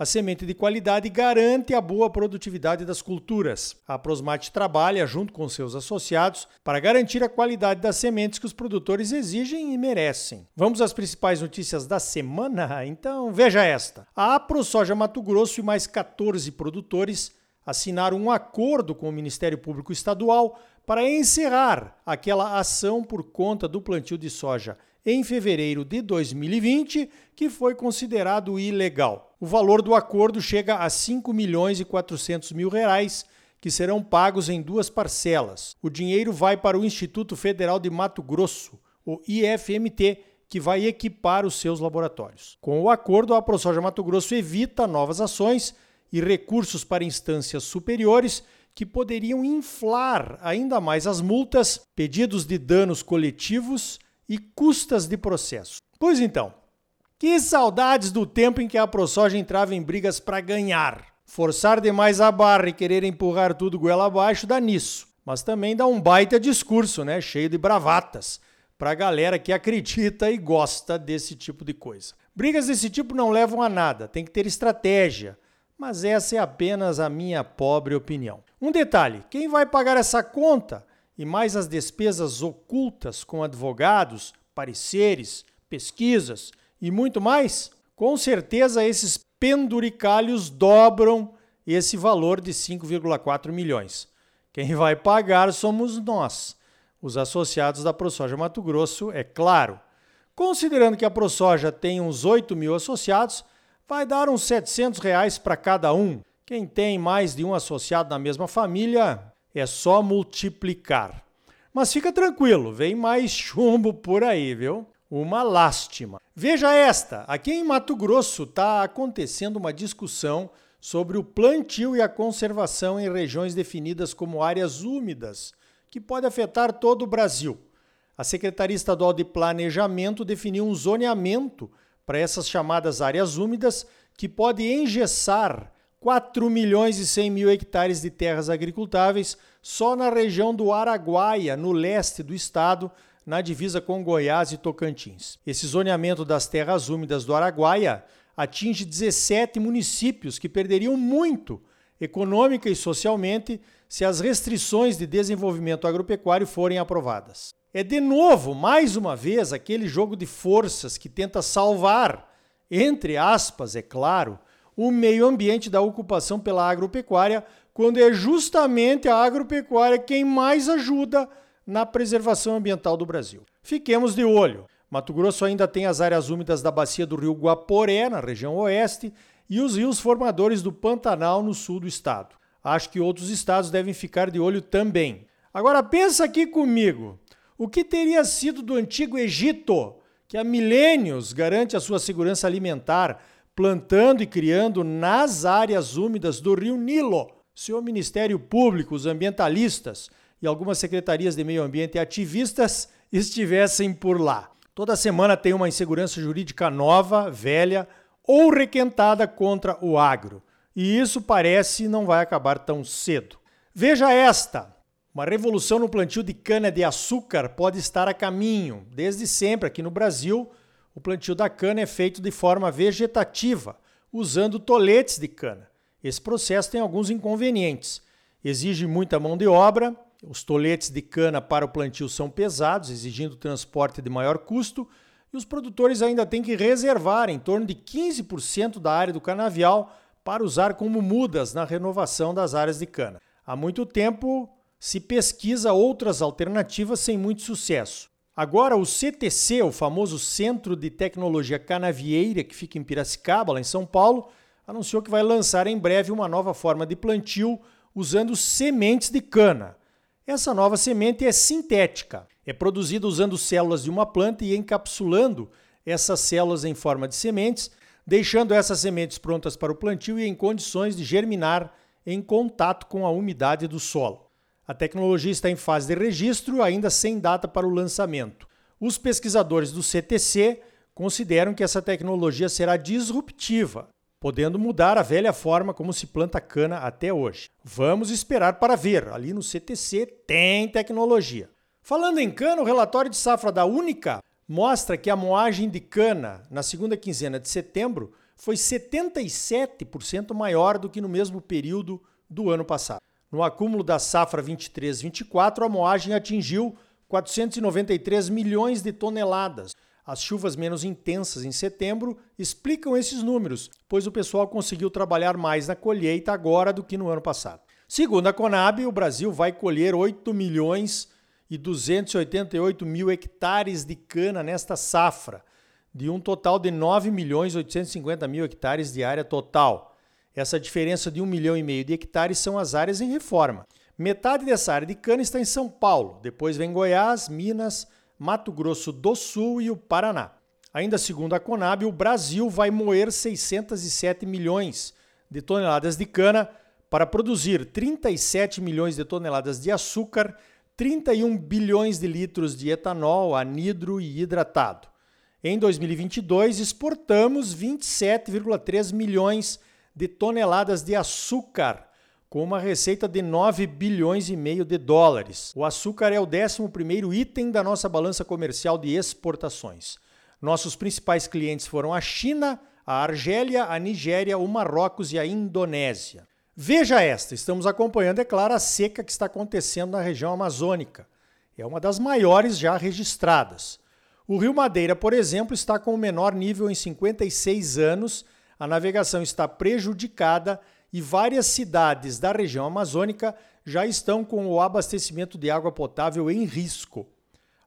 a semente de qualidade garante a boa produtividade das culturas. A Prosmate trabalha junto com seus associados para garantir a qualidade das sementes que os produtores exigem e merecem. Vamos às principais notícias da semana? Então veja esta. A AproSoja Mato Grosso e mais 14 produtores assinaram um acordo com o Ministério Público Estadual para encerrar aquela ação por conta do plantio de soja em fevereiro de 2020, que foi considerado ilegal. O valor do acordo chega a 5 milhões e 400 mil reais, que serão pagos em duas parcelas. O dinheiro vai para o Instituto Federal de Mato Grosso, o IFMT, que vai equipar os seus laboratórios. Com o acordo, a ProSoja Mato Grosso evita novas ações e recursos para instâncias superiores que poderiam inflar ainda mais as multas, pedidos de danos coletivos e custas de processo. Pois então, que saudades do tempo em que a ProSoja entrava em brigas para ganhar. Forçar demais a barra e querer empurrar tudo goela abaixo dá nisso. Mas também dá um baita discurso, né? Cheio de bravatas. Pra galera que acredita e gosta desse tipo de coisa. Brigas desse tipo não levam a nada, tem que ter estratégia. Mas essa é apenas a minha pobre opinião. Um detalhe: quem vai pagar essa conta e mais as despesas ocultas com advogados, pareceres, pesquisas e muito mais, com certeza esses penduricalhos dobram esse valor de 5,4 milhões. Quem vai pagar somos nós, os associados da ProSoja Mato Grosso, é claro. Considerando que a ProSoja tem uns 8 mil associados, vai dar uns 700 reais para cada um. Quem tem mais de um associado na mesma família é só multiplicar. Mas fica tranquilo, vem mais chumbo por aí, viu? Uma lástima. Veja esta: aqui em Mato Grosso está acontecendo uma discussão sobre o plantio e a conservação em regiões definidas como áreas úmidas, que pode afetar todo o Brasil. A Secretaria Estadual de Planejamento definiu um zoneamento para essas chamadas áreas úmidas que pode engessar 4 milhões e 100 mil hectares de terras agricultáveis só na região do Araguaia, no leste do estado, na divisa com Goiás e Tocantins. Esse zoneamento das terras úmidas do Araguaia atinge 17 municípios que perderiam muito econômica e socialmente se as restrições de desenvolvimento agropecuário forem aprovadas. É de novo, mais uma vez, aquele jogo de forças que tenta salvar, entre aspas, é claro, o meio ambiente da ocupação pela agropecuária, quando é justamente a agropecuária quem mais ajuda na preservação ambiental do Brasil. Fiquemos de olho. Mato Grosso ainda tem as áreas úmidas da bacia do rio Guaporé, na região oeste, e os rios formadores do Pantanal, no sul do estado. Acho que outros estados devem ficar de olho também. Agora pensa aqui comigo. O que teria sido do antigo Egito, que há milênios garante a sua segurança alimentar, plantando e criando nas áreas úmidas do rio Nilo. Se o Ministério Público, os ambientalistas e algumas secretarias de meio ambiente e ativistas estivessem por lá. Toda semana tem uma insegurança jurídica nova, velha ou requentada contra o agro. E isso parece não vai acabar tão cedo. Veja esta: uma revolução no plantio de cana-de-açúcar pode estar a caminho. Desde sempre, aqui no Brasil, o plantio da cana é feito de forma vegetativa, usando toletes de cana. Esse processo tem alguns inconvenientes. Exige muita mão de obra, os toletes de cana para o plantio são pesados, exigindo transporte de maior custo, e os produtores ainda têm que reservar em torno de 15% da área do canavial para usar como mudas na renovação das áreas de cana. Há muito tempo se pesquisa outras alternativas sem muito sucesso. Agora, o CTC, o famoso Centro de Tecnologia Canavieira, que fica em Piracicaba, lá em São Paulo, anunciou que vai lançar em breve uma nova forma de plantio usando sementes de cana. Essa nova semente é sintética, é produzida usando células de uma planta e encapsulando essas células em forma de sementes, deixando essas sementes prontas para o plantio e em condições de germinar em contato com a umidade do solo. A tecnologia está em fase de registro, ainda sem data para o lançamento. Os pesquisadores do CTC consideram que essa tecnologia será disruptiva, podendo mudar a velha forma como se planta cana até hoje. Vamos esperar para ver. Ali no CTC tem tecnologia. Falando em cana, o relatório de safra da Única mostra que a moagem de cana na segunda quinzena de setembro foi 77% maior do que no mesmo período do ano passado. No acúmulo da safra 23-24, a moagem atingiu 493 milhões de toneladas, as chuvas menos intensas em setembro explicam esses números, pois o pessoal conseguiu trabalhar mais na colheita agora do que no ano passado. Segundo a Conab, o Brasil vai colher 8 milhões e 288 mil hectares de cana nesta safra, de um total de 9 milhões 850 mil hectares de área total. Essa diferença de 1 milhão e meio de hectares são as áreas em reforma. Metade dessa área de cana está em São Paulo, depois vem Goiás, Minas, Mato Grosso do Sul e o Paraná. Ainda segundo a Conab, o Brasil vai moer 607 milhões de toneladas de cana para produzir 37 milhões de toneladas de açúcar, 31 bilhões de litros de etanol, anidro e hidratado. Em 2022, exportamos 27,3 milhões de toneladas de açúcar, com uma receita de 9 bilhões e meio de dólares. O açúcar é o 11º item da nossa balança comercial de exportações. Nossos principais clientes foram a China, a Argélia, a Nigéria, o Marrocos e a Indonésia. Veja esta, estamos acompanhando, é claro, a seca que está acontecendo na região amazônica. É uma das maiores já registradas. O Rio Madeira, por exemplo, está com o menor nível em 56 anos, a navegação está prejudicada e várias cidades da região amazônica já estão com o abastecimento de água potável em risco.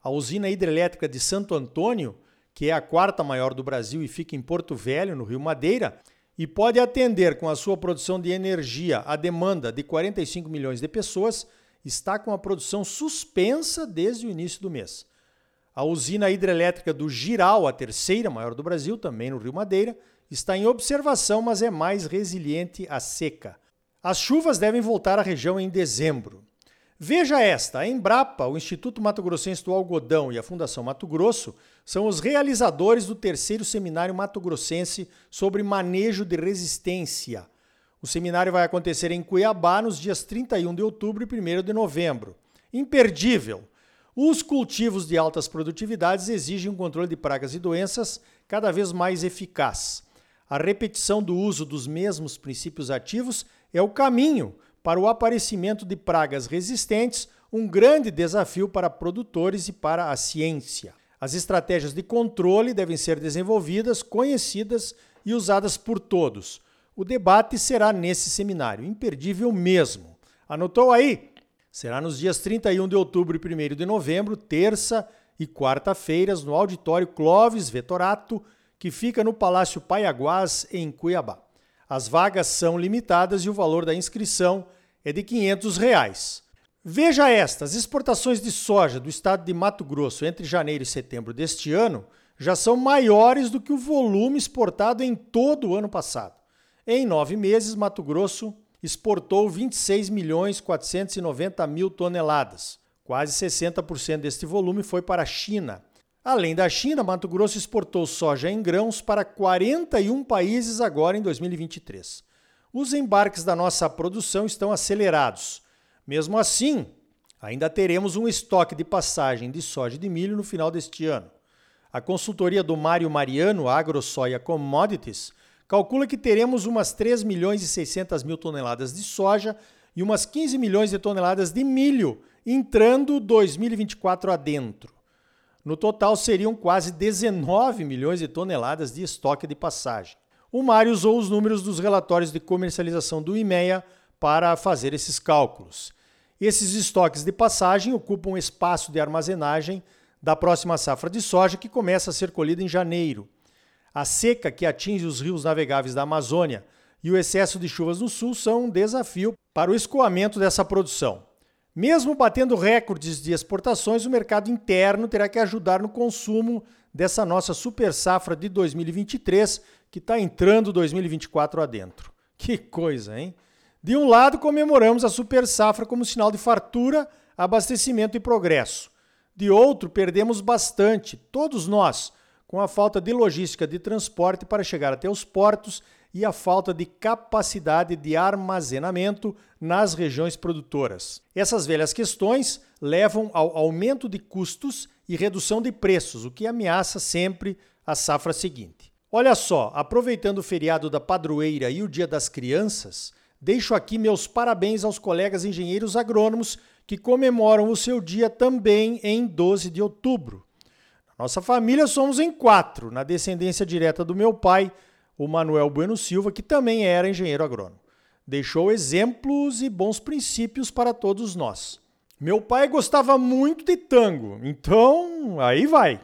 A usina hidrelétrica de Santo Antônio, que é a quarta maior do Brasil e fica em Porto Velho, no Rio Madeira, e pode atender com a sua produção de energia a demanda de 45 milhões de pessoas, está com a produção suspensa desde o início do mês. A usina hidrelétrica do Giral, a terceira maior do Brasil, também no Rio Madeira, está em observação, mas é mais resiliente à seca. As chuvas devem voltar à região em dezembro. Veja esta: a Embrapa, o Instituto Mato Grossense do Algodão e a Fundação Mato Grosso são os realizadores do terceiro seminário Mato Grossense sobre manejo de resistência. O seminário vai acontecer em Cuiabá nos dias 31 de outubro e 1 de novembro. Imperdível! Os cultivos de altas produtividades exigem um controle de pragas e doenças cada vez mais eficaz. A repetição do uso dos mesmos princípios ativos é o caminho para o aparecimento de pragas resistentes, um grande desafio para produtores e para a ciência. As estratégias de controle devem ser desenvolvidas, conhecidas e usadas por todos. O debate será nesse seminário, imperdível mesmo. Anotou aí? Será nos dias 31 de outubro e 1 de novembro, terça e quarta-feiras, no auditório Clóvis Vetorato, que fica no Palácio Paiaguás, em Cuiabá. As vagas são limitadas e o valor da inscrição é de 500 reais. Veja esta: as exportações de soja do estado de Mato Grosso entre janeiro e setembro deste ano já são maiores do que o volume exportado em todo o ano passado. Em nove meses, Mato Grosso exportou 26 milhões 490 mil toneladas. Quase 60% deste volume foi para a China, Além da China, Mato Grosso exportou soja em grãos para 41 países agora em 2023. Os embarques da nossa produção estão acelerados. Mesmo assim, ainda teremos um estoque de passagem de soja e de milho no final deste ano. A consultoria do Mário Mariano, AgroSoia Commodities, calcula que teremos umas 3 milhões e 600 mil toneladas de soja e umas 15 milhões de toneladas de milho entrando 2024 adentro. No total, seriam quase 19 milhões de toneladas de estoque de passagem. O Mário usou os números dos relatórios de comercialização do IMEA para fazer esses cálculos. Esses estoques de passagem ocupam espaço de armazenagem da próxima safra de soja, que começa a ser colhida em janeiro. A seca que atinge os rios navegáveis da Amazônia e o excesso de chuvas no sul são um desafio para o escoamento dessa produção. Mesmo batendo recordes de exportações, o mercado interno terá que ajudar no consumo dessa nossa super safra de 2023, que está entrando 2024 adentro. Que coisa, hein? De um lado, comemoramos a super safra como sinal de fartura, abastecimento e progresso. De outro, perdemos bastante, todos nós, com a falta de logística de transporte para chegar até os portos e a falta de capacidade de armazenamento nas regiões produtoras. Essas velhas questões levam ao aumento de custos e redução de preços, o que ameaça sempre a safra seguinte. Olha só, aproveitando o feriado da padroeira e o Dia das Crianças, deixo aqui meus parabéns aos colegas engenheiros agrônomos que comemoram o seu dia também em 12 de outubro. Nossa família somos em quatro, na descendência direta do meu pai, o Manuel Bueno Silva, que também era engenheiro agrônomo. Deixou exemplos e bons princípios para todos nós. Meu pai gostava muito de tango, então aí vai.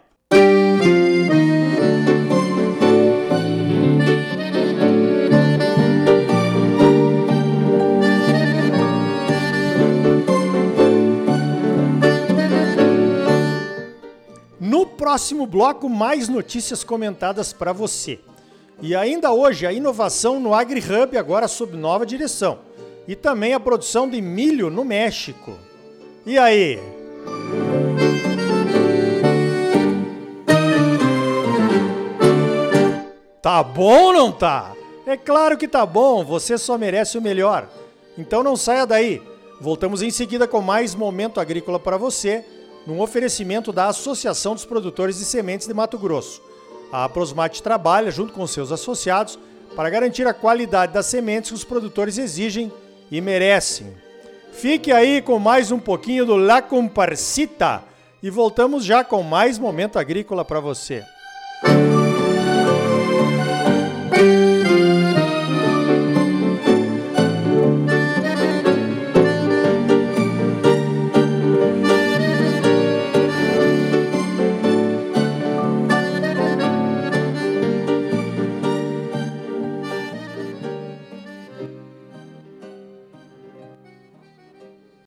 No próximo bloco, mais notícias comentadas para você. E ainda hoje, a inovação no AgriHub, agora sob nova direção. E também a produção de milho no México. E aí? Tá bom ou não tá? É claro que tá bom, você só merece o melhor. Então não saia daí. Voltamos em seguida com mais momento agrícola para você num oferecimento da Associação dos Produtores de Sementes de Mato Grosso. A Prosmate trabalha junto com seus associados para garantir a qualidade das sementes que os produtores exigem e merecem. Fique aí com mais um pouquinho do La Comparsita e voltamos já com mais momento agrícola para você.